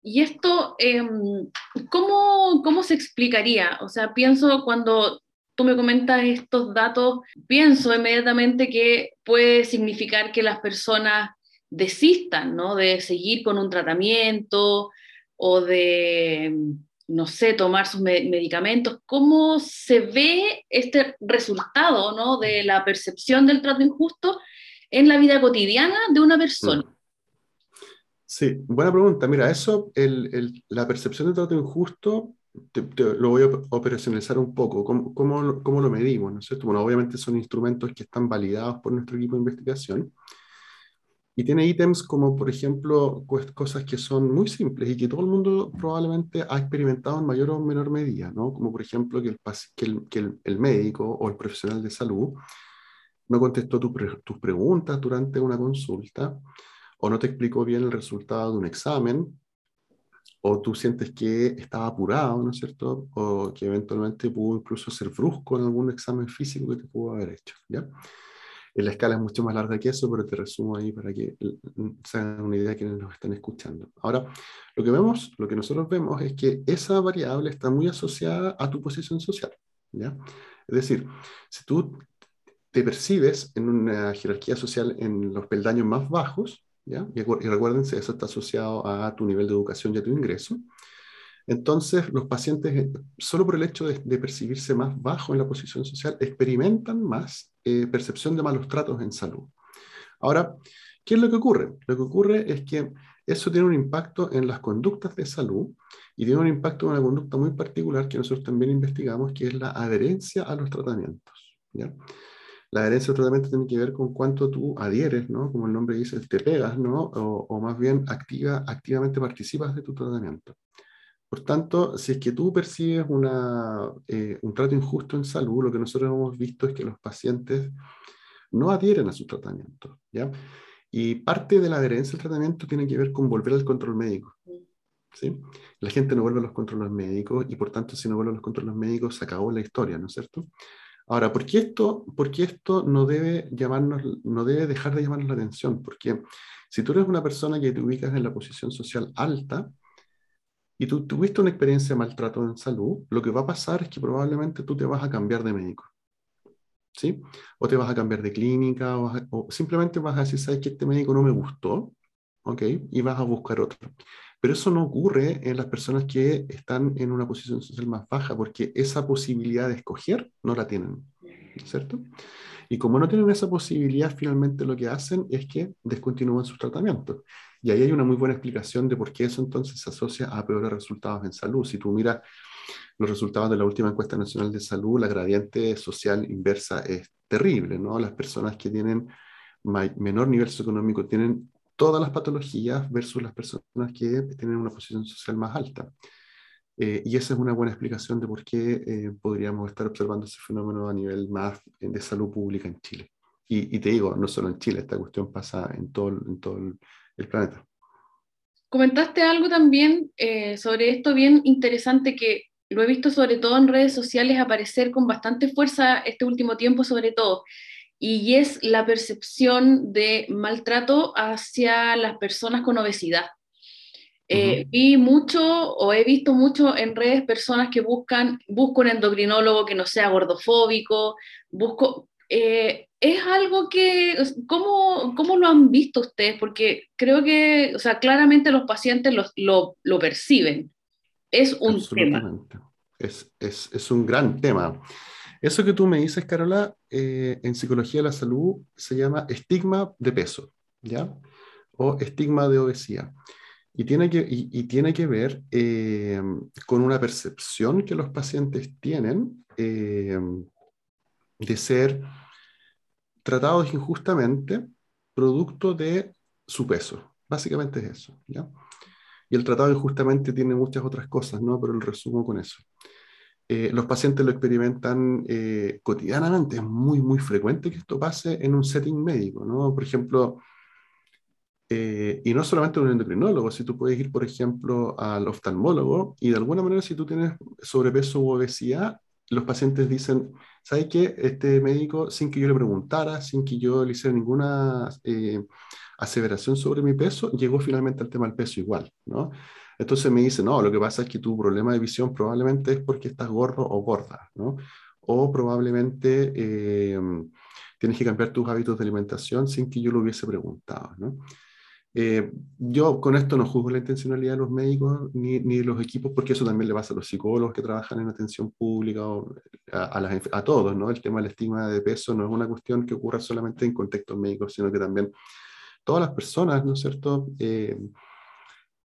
B: ¿Y esto em, ¿cómo, cómo se explicaría? O sea, pienso cuando tú me comentas estos datos, pienso inmediatamente que puede significar que las personas desistan, ¿no? De seguir con un tratamiento o de, no sé, tomar sus medicamentos. ¿Cómo se ve este resultado, ¿no? De la percepción del trato injusto en la vida cotidiana de una persona. Mm.
C: Sí, buena pregunta. Mira, eso, el, la percepción de trato injusto, lo voy a operacionalizar un poco. ¿Cómo, cómo, lo medimos? ¿no es cierto? Bueno, obviamente son instrumentos que están validados por nuestro equipo de investigación. Y tiene ítems como, por ejemplo, cosas que son muy simples y que todo el mundo probablemente ha experimentado en mayor o menor medida, ¿no? Como, por ejemplo, que el, que el, que el, el médico o el profesional de salud no contestó tus preguntas durante una consulta, o no te explicó bien el resultado de un examen, o tú sientes que estaba apurado, ¿no es cierto? O que eventualmente pudo incluso ser brusco en algún examen físico que te pudo haber hecho, ¿ya? La escala es mucho más larga que eso, pero te resumo ahí para que se hagan una idea de quienes nos están escuchando. Ahora, lo que vemos, lo que nosotros vemos es que esa variable está muy asociada a tu posición social, ¿ya? Es decir, si tú te percibes en una jerarquía social en los peldaños más bajos, ¿ya? Y, recuérdense, eso está asociado a tu nivel de educación y a tu ingreso. Entonces, los pacientes, eh, solo por el hecho de, percibirse más bajo en la posición social, experimentan más eh, percepción de malos tratos en salud. Ahora, ¿qué es lo que ocurre? Lo que ocurre es que eso tiene un impacto en las conductas de salud y tiene un impacto en una conducta muy particular que nosotros también investigamos, que es la adherencia a los tratamientos. ¿ya? La adherencia al tratamiento tiene que ver con cuánto tú adhieres, ¿no? Como el nombre dice, te pegas, ¿no? O, más bien activa, activamente participas de tu tratamiento. Por tanto, si es que tú percibes una, eh, un trato injusto en salud, lo que nosotros hemos visto es que los pacientes no adhieren a su tratamiento, ¿ya? Y parte de la adherencia al tratamiento tiene que ver con volver al control médico. ¿sí? La gente no vuelve a los controles médicos y por tanto si no vuelve a los controles médicos se acabó la historia, ¿no es cierto? Ahora, ¿por qué esto, por esto no, debe llamarnos, no debe dejar de llamarnos la atención? Porque si tú eres una persona que te ubicas en la posición social alta y tú tuviste una experiencia de maltrato en salud, lo que va a pasar es que probablemente tú te vas a cambiar de médico. ¿Sí? O te vas a cambiar de clínica, o, o simplemente vas a decir, ¿sabes que este médico no me gustó? ¿Ok? Y vas a buscar otro. Pero eso no ocurre en las personas que están en una posición social más baja, porque esa posibilidad de escoger no la tienen, ¿cierto? Y como no tienen esa posibilidad, finalmente lo que hacen es que descontinúan sus tratamientos. Y ahí hay una muy buena explicación de por qué eso entonces se asocia a peores resultados en salud. Si tú miras los resultados de la última encuesta nacional de salud, la gradiente social inversa es terrible, ¿no? Las personas que tienen menor nivel socioeconómico tienen todas las patologías versus las personas que tienen una posición social más alta. Eh, y esa es una buena explicación de por qué eh, podríamos estar observando ese fenómeno a nivel más de salud pública en Chile. Y, te digo, no solo en Chile, esta cuestión pasa en todo, en todo el, planeta.
B: Comentaste algo también eh, sobre esto bien interesante que lo he visto sobre todo en redes sociales aparecer con bastante fuerza este último tiempo sobre todo, y es la percepción de maltrato hacia las personas con obesidad. Eh, vi mucho o he visto mucho en redes personas que buscan, busco un endocrinólogo que no sea gordofóbico, busco... Eh, es algo que, ¿cómo, ¿cómo, lo han visto ustedes? Porque creo que, o sea, claramente los pacientes lo, lo, perciben. Es un tema.
C: Es, es, es un gran tema. Eso que tú me dices, Carola, eh, en psicología de la salud se llama estigma de peso, ¿ya? O estigma de obesidad. Y tiene que, y, tiene que ver eh, con una percepción que los pacientes tienen eh, de ser tratados injustamente producto de su peso. Básicamente es eso, ¿ya? Y el tratado injustamente tiene muchas otras cosas, ¿no? Pero el resumo con eso. Eh, los pacientes lo experimentan eh, cotidianamente. Es muy, muy frecuente que esto pase en un setting médico, ¿no? Por ejemplo, eh, y no solamente un endocrinólogo, si tú puedes ir, por ejemplo, al oftalmólogo y de alguna manera si tú tienes sobrepeso u obesidad, los pacientes dicen, ¿sabes qué? Este médico, sin que yo le preguntara, sin que yo le hiciera ninguna eh, aseveración sobre mi peso, llegó finalmente al tema del peso igual, ¿no? Entonces me dice, no, lo que pasa es que tu problema de visión probablemente es porque estás gordo o gorda, ¿no? O probablemente eh, tienes que cambiar tus hábitos de alimentación sin que yo lo hubiese preguntado, ¿no? Eh, yo con esto no juzgo la intencionalidad de los médicos ni, ni, de los equipos, porque eso también le pasa a los psicólogos que trabajan en atención pública o a, a, a, todos, ¿no? El tema del estigma de peso no es una cuestión que ocurra solamente en contextos médicos, sino que también todas las personas, ¿no es cierto?, eh,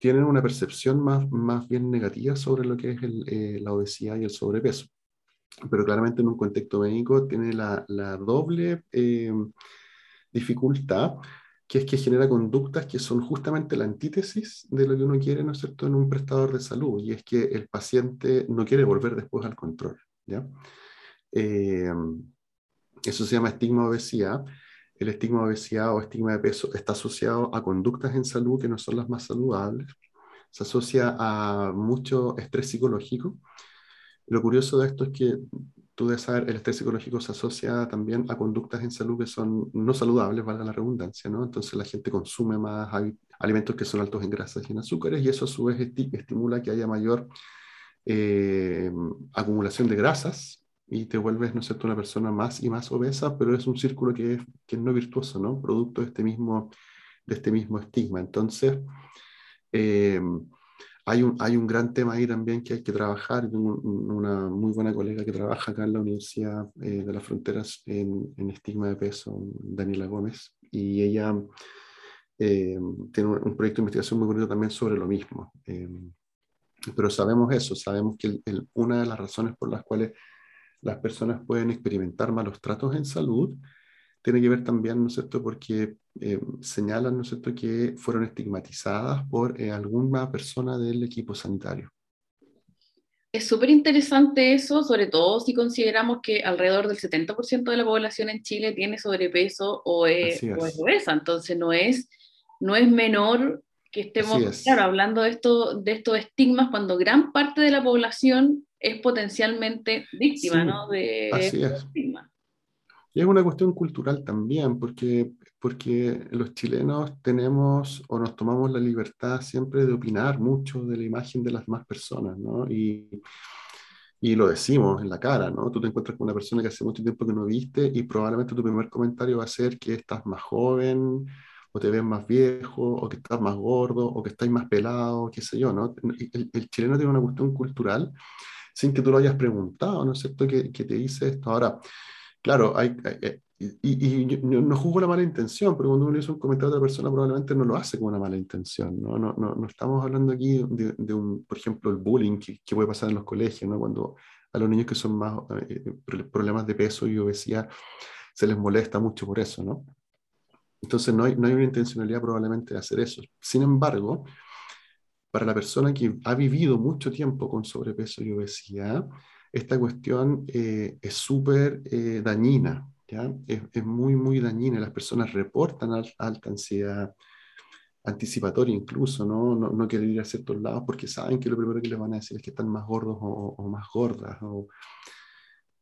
C: tienen una percepción más, más bien negativa sobre lo que es el, eh, la obesidad y el sobrepeso. Pero claramente en un contexto médico tiene la, la doble eh, dificultad que es que genera conductas que son justamente la antítesis de lo que uno quiere, ¿no es cierto?, en un prestador de salud, y es que el paciente no quiere volver después al control, ¿ya? Eh, eso se llama estigma obesidad. El estigma obesidad o estigma de peso está asociado a conductas en salud que no son las más saludables. Se asocia a mucho estrés psicológico. Lo curioso de esto es que tú debes saber, el estrés psicológico se asocia también a conductas en salud que son no saludables, valga la redundancia, ¿no? Entonces la gente consume más alimentos que son altos en grasas y en azúcares y eso a su vez estimula que haya mayor eh, acumulación de grasas y te vuelves, ¿no es cierto?, una persona más y más obesa, pero es un círculo que es, que es no virtuoso, ¿no? Producto de este mismo, de este mismo estigma. Entonces, eh, hay un, hay un gran tema ahí también que hay que trabajar. Tengo una muy buena colega que trabaja acá en la Universidad eh, de las Fronteras en, en, estigma de peso, Daniela Gómez, y ella eh, tiene un, proyecto de investigación muy bonito también sobre lo mismo. Eh, pero sabemos eso, sabemos que el, el, una de las razones por las cuales las personas pueden experimentar malos tratos en salud tiene que ver también, ¿no es cierto?, porque eh, señalan, ¿no es cierto?, que fueron estigmatizadas por eh, alguna persona del equipo sanitario.
B: Es súper interesante eso, sobre todo si consideramos que alrededor del 70% de la población en Chile tiene sobrepeso o es, es. O es obesa, entonces no es, no es menor que estemos claro, hablando de, esto, de estos estigmas cuando gran parte de la población es potencialmente víctima
C: sí,
B: ¿no? de
C: así es. Y es una cuestión cultural también, porque, porque los chilenos tenemos o nos tomamos la libertad siempre de opinar mucho de la imagen de las demás personas, ¿no? Y, y lo decimos en la cara, ¿no? Tú te encuentras con una persona que hace mucho tiempo que no viste y probablemente tu primer comentario va a ser que estás más joven, o te ves más viejo, o que estás más gordo, o que estás más pelado, qué sé yo, ¿no? El, el chileno tiene una cuestión cultural sin que tú lo hayas preguntado, ¿no es cierto? Que, que te dice esto. Ahora, Claro, hay, hay y, y, yo no juzgo la mala intención, pero cuando uno hizo un comentario a otra persona probablemente no lo hace con una mala intención, ¿no? No, no, no estamos hablando aquí de, de, un, por ejemplo, el bullying que, que, puede pasar en los colegios, ¿no? Cuando a los niños que son más eh, problemas de peso y obesidad se les molesta mucho por eso, ¿no? Entonces no hay, no hay una intencionalidad probablemente de hacer eso. Sin embargo, para la persona que ha vivido mucho tiempo con sobrepeso y obesidad, esta cuestión eh, es súper eh, dañina, ¿ya? Es, es, muy, muy dañina. Las personas reportan al, alta ansiedad anticipatoria incluso, ¿no? No, no quieren ir a ciertos lados porque saben que lo primero que les van a decir es que están más gordos o, o más gordas, o,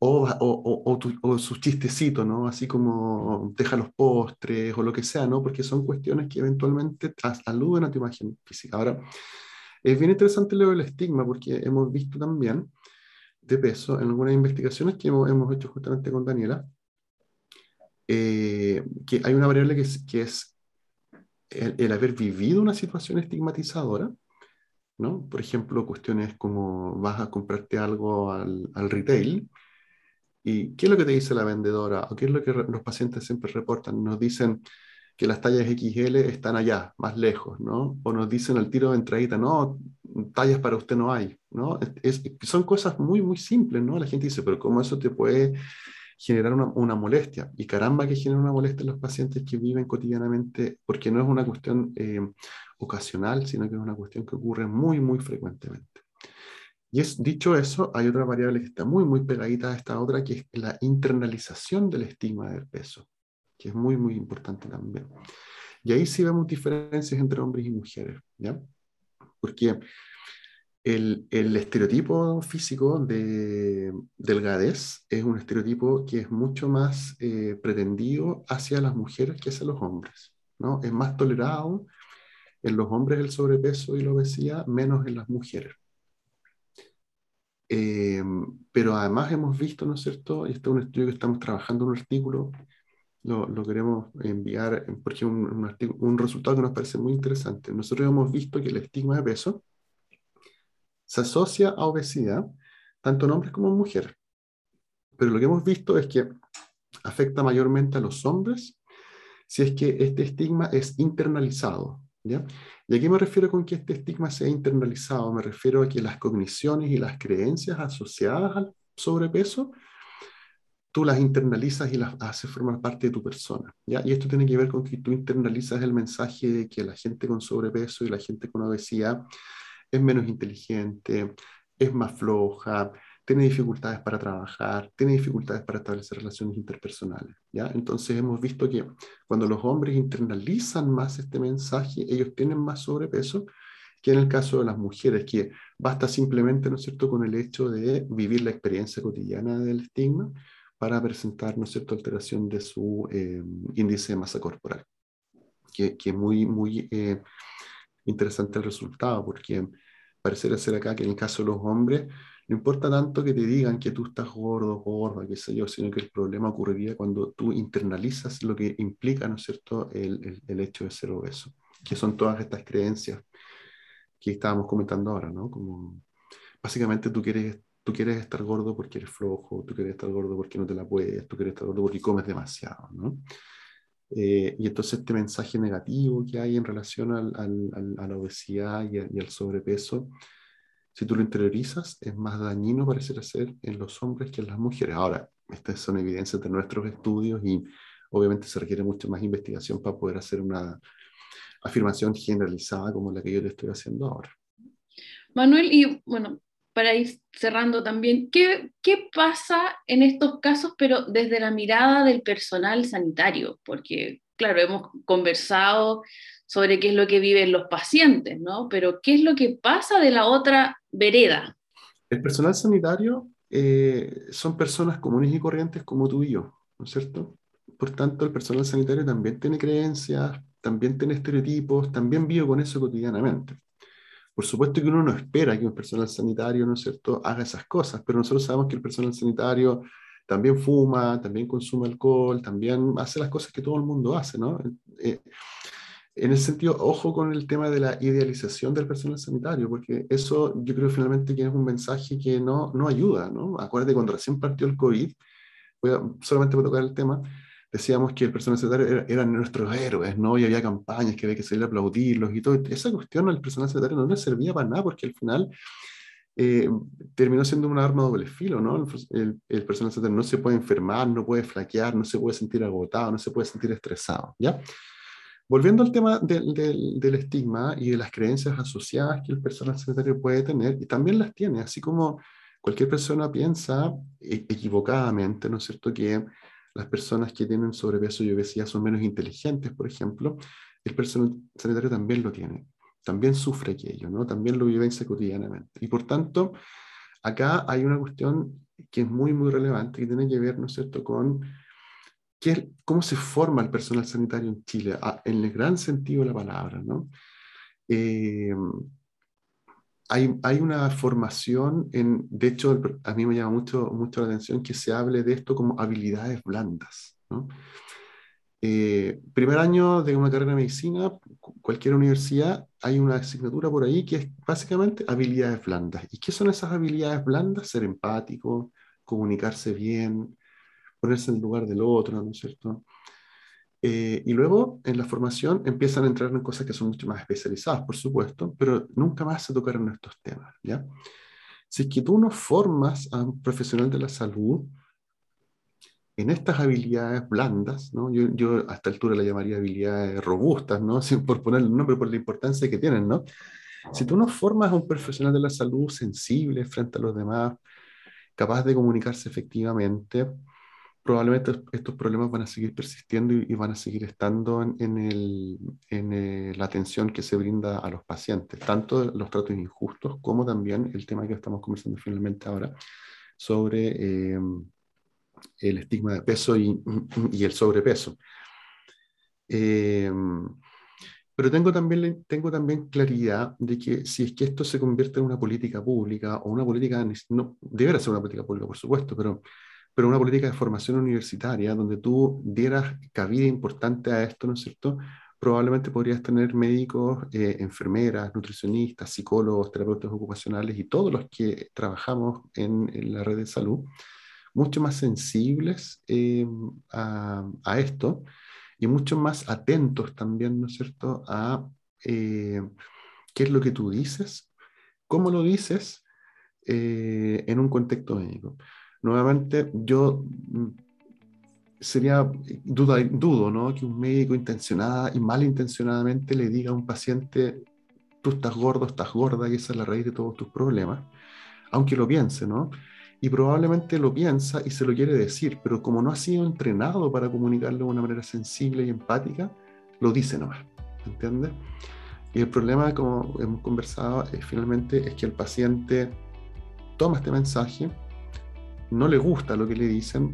C: o, o, o, sus chistecitos, ¿no? Así como deja los postres o lo que sea, ¿no? Porque son cuestiones que eventualmente aluden a tu imagen física. Ahora, es bien interesante lo del estigma porque hemos visto también de peso en algunas investigaciones que hemos, hemos hecho justamente con Daniela, eh, que hay una variable que es, que es el, el, haber vivido una situación estigmatizadora, ¿no? Por ejemplo, cuestiones como vas a comprarte algo al, al retail y ¿qué es lo que te dice la vendedora? ¿O qué es lo que los pacientes siempre reportan? Nos dicen, que las tallas XL están allá, más lejos, ¿no? O nos dicen al tiro de entradita, no, tallas para usted no hay, ¿no? Son cosas muy, muy simples, ¿no? La gente dice, pero ¿cómo eso te puede generar una, una, molestia? Y caramba que genera una molestia en los pacientes que viven cotidianamente, porque no es una cuestión eh, ocasional, sino que es una cuestión que ocurre muy, muy frecuentemente. Y es, dicho eso, hay otra variable que está muy, muy pegadita a esta otra, que es la internalización del estigma del peso que es muy, muy importante también. Y ahí sí vemos diferencias entre hombres y mujeres, ¿ya? Porque El, el, estereotipo físico de delgadez es un estereotipo que es mucho más eh, pretendido hacia las mujeres que hacia los hombres. ¿no? Es más tolerado en los hombres el sobrepeso y la obesidad, menos en las mujeres. Eh, pero además hemos visto, ¿no es cierto? Este es un estudio que estamos trabajando, un artículo, lo, lo queremos enviar, porque un, un, un resultado que nos parece muy interesante. Nosotros hemos visto que el estigma de peso se asocia a obesidad, tanto en hombres como en mujeres. Pero lo que hemos visto es que afecta mayormente a los hombres si es que este estigma es internalizado. ¿Y a qué me refiero con que este estigma sea internalizado? Me refiero a que las cogniciones y las creencias asociadas al sobrepeso, tú las internalizas y las haces formar parte de tu persona. ¿ya? Y esto tiene que ver con que tú internalizas el mensaje de que la gente con sobrepeso y la gente con obesidad es menos inteligente, es más floja, tiene dificultades para trabajar, tiene dificultades para establecer relaciones interpersonales. ¿ya? Entonces hemos visto que cuando los hombres internalizan más este mensaje, ellos tienen más sobrepeso que en el caso de las mujeres, que basta simplemente, ¿no es cierto?, con el hecho de vivir la experiencia cotidiana del estigma para presentar, ¿no es cierto?, alteración de su eh, índice de masa corporal. Que, es muy, muy eh, interesante el resultado, porque parece ser acá que en el caso de los hombres, no importa tanto que te digan que tú estás gordo, gorda, qué sé yo, sino que el problema ocurriría cuando tú internalizas lo que implica, ¿no es cierto?, el, el, el hecho de ser obeso, que son todas estas creencias que estábamos comentando ahora, ¿no? Como básicamente tú quieres, tú quieres estar gordo porque eres flojo, tú quieres estar gordo porque no te la puedes, tú quieres estar gordo porque comes demasiado, ¿no? Eh, y entonces este mensaje negativo que hay en relación al, al, a la obesidad y, y, al sobrepeso, si tú lo interiorizas, es más dañino parecer ser en los hombres que en las mujeres. Ahora, estas son evidencias de nuestros estudios y obviamente se requiere mucho más investigación para poder hacer una afirmación generalizada como la que yo te estoy haciendo ahora.
B: Manuel, y bueno, para ir cerrando también, ¿qué, ¿qué, pasa en estos casos, pero desde la mirada del personal sanitario? Porque, claro, hemos conversado sobre qué es lo que viven los pacientes, ¿no? Pero ¿qué es lo que pasa de la otra vereda?
C: El personal sanitario eh, son personas comunes y corrientes como tú y yo, ¿no es cierto? Por tanto, el personal sanitario también tiene creencias, también tiene estereotipos, también vive con eso cotidianamente. Por supuesto que uno no espera que un personal sanitario, ¿no es cierto?, haga esas cosas, pero nosotros sabemos que el personal sanitario también fuma, también consume alcohol, también hace las cosas que todo el mundo hace, ¿no? Eh, en ese sentido, ojo con el tema de la idealización del personal sanitario, porque eso yo creo finalmente que es un mensaje que no, no ayuda, ¿no? Acuérdate, cuando recién partió el COVID, voy a, tocar el tema, decíamos que el personal sanitario eran nuestros héroes, ¿no? Y había campañas que había que salir a aplaudirlos y todo. Esa cuestión al personal sanitario no le servía para nada porque al final eh, terminó siendo un arma doble filo, ¿no? El, el, personal sanitario no se puede enfermar, no puede flaquear, no se puede sentir agotado, no se puede sentir estresado, ¿ya? Volviendo al tema del, del, del estigma y de las creencias asociadas que el personal sanitario puede tener, y también las tiene, así como cualquier persona piensa e, equivocadamente, ¿no es cierto?, que las personas que tienen sobrepeso y obesidad son menos inteligentes, por ejemplo, el personal sanitario también lo tiene, también sufre aquello, ¿no? también lo vivencia cotidianamente. Y por tanto, acá hay una cuestión que es muy, muy relevante, que tiene que ver, ¿no es cierto?, con cómo se forma el personal sanitario en Chile, en el gran sentido de la palabra, ¿no? Eh, hay, una formación, en, de hecho, a mí me llama mucho, mucho la atención que se hable de esto como habilidades blandas. Eh, primer año de una carrera de medicina, cualquier universidad, hay una asignatura por ahí que es básicamente habilidades blandas. ¿Y qué son esas habilidades blandas? Ser empático, comunicarse bien, ponerse en el lugar del otro, ¿no es cierto? Eh, y luego en la formación empiezan a entrar en cosas que son mucho más especializadas, por supuesto, pero nunca más se tocaron estos temas, ¿ya? Si es que tú no formas a un profesional de la salud en estas habilidades blandas, ¿no? Yo, yo a esta altura la llamaría habilidades robustas, ¿no? Sin, por poner el nombre, por la importancia que tienen, ¿no? Si tú no formas a un profesional de la salud sensible frente a los demás, capaz de comunicarse efectivamente, probablemente estos problemas van a seguir persistiendo y, van a seguir estando en, el, en la atención que se brinda a los pacientes, tanto los tratos injustos como también el tema que estamos conversando finalmente ahora sobre eh, el estigma de peso y, y el sobrepeso. Eh, pero tengo también, tengo también claridad de que si es que esto se convierte en una política pública o una política, no, deberá ser una política pública, por supuesto, pero, pero una política de formación universitaria donde tú dieras cabida importante a esto, ¿no es cierto? Probablemente podrías tener médicos, eh, enfermeras, nutricionistas, psicólogos, terapeutas ocupacionales y todos los que trabajamos en, la red de salud, mucho más sensibles eh, a, esto y mucho más atentos también, ¿no es cierto?, a eh, qué es lo que tú dices, cómo lo dices en un contexto médico. Nuevamente, yo mm, sería, duda, dudo, ¿no?, que un médico intencionada y malintencionadamente le diga a un paciente, tú estás gordo, estás gorda y esa es la raíz de todos tus problemas, aunque lo piense, ¿no? y probablemente lo piensa y se lo quiere decir, pero como no ha sido entrenado para comunicarlo de una manera sensible y empática, lo dice nomás, ¿entiendes? Y el problema, como hemos conversado, es, finalmente es que el paciente toma este mensaje, no le gusta lo que le dicen,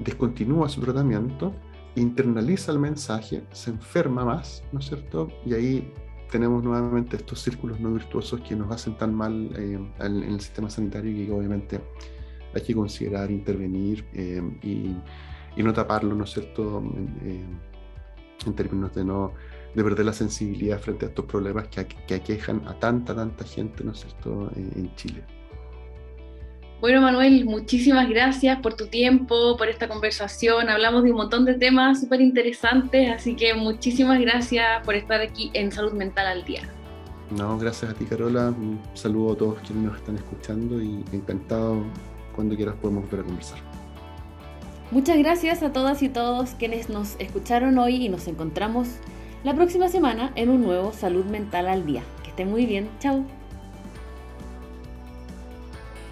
C: descontinúa su tratamiento, internaliza el mensaje, se enferma más, ¿no es cierto? Y ahí tenemos nuevamente estos círculos no virtuosos que nos hacen tan mal eh, en el sistema sanitario y que obviamente hay que considerar intervenir eh, y, no taparlo, ¿no es cierto?, eh, en, términos de no de perder la sensibilidad frente a estos problemas que, que aquejan a tanta, tanta gente, ¿no es cierto?, eh, en Chile.
B: Bueno, Manuel, muchísimas gracias por tu tiempo, por esta conversación. Hablamos de un montón de temas súper interesantes, así que muchísimas gracias por estar aquí en Salud Mental al Día.
C: No, gracias a ti, Carola. Un saludo a todos quienes nos están escuchando y encantado cuando quieras podemos volver a conversar.
B: Muchas gracias a todas y todos quienes nos escucharon hoy y nos encontramos la próxima semana en un nuevo Salud Mental al Día. Que estén muy bien. Chao.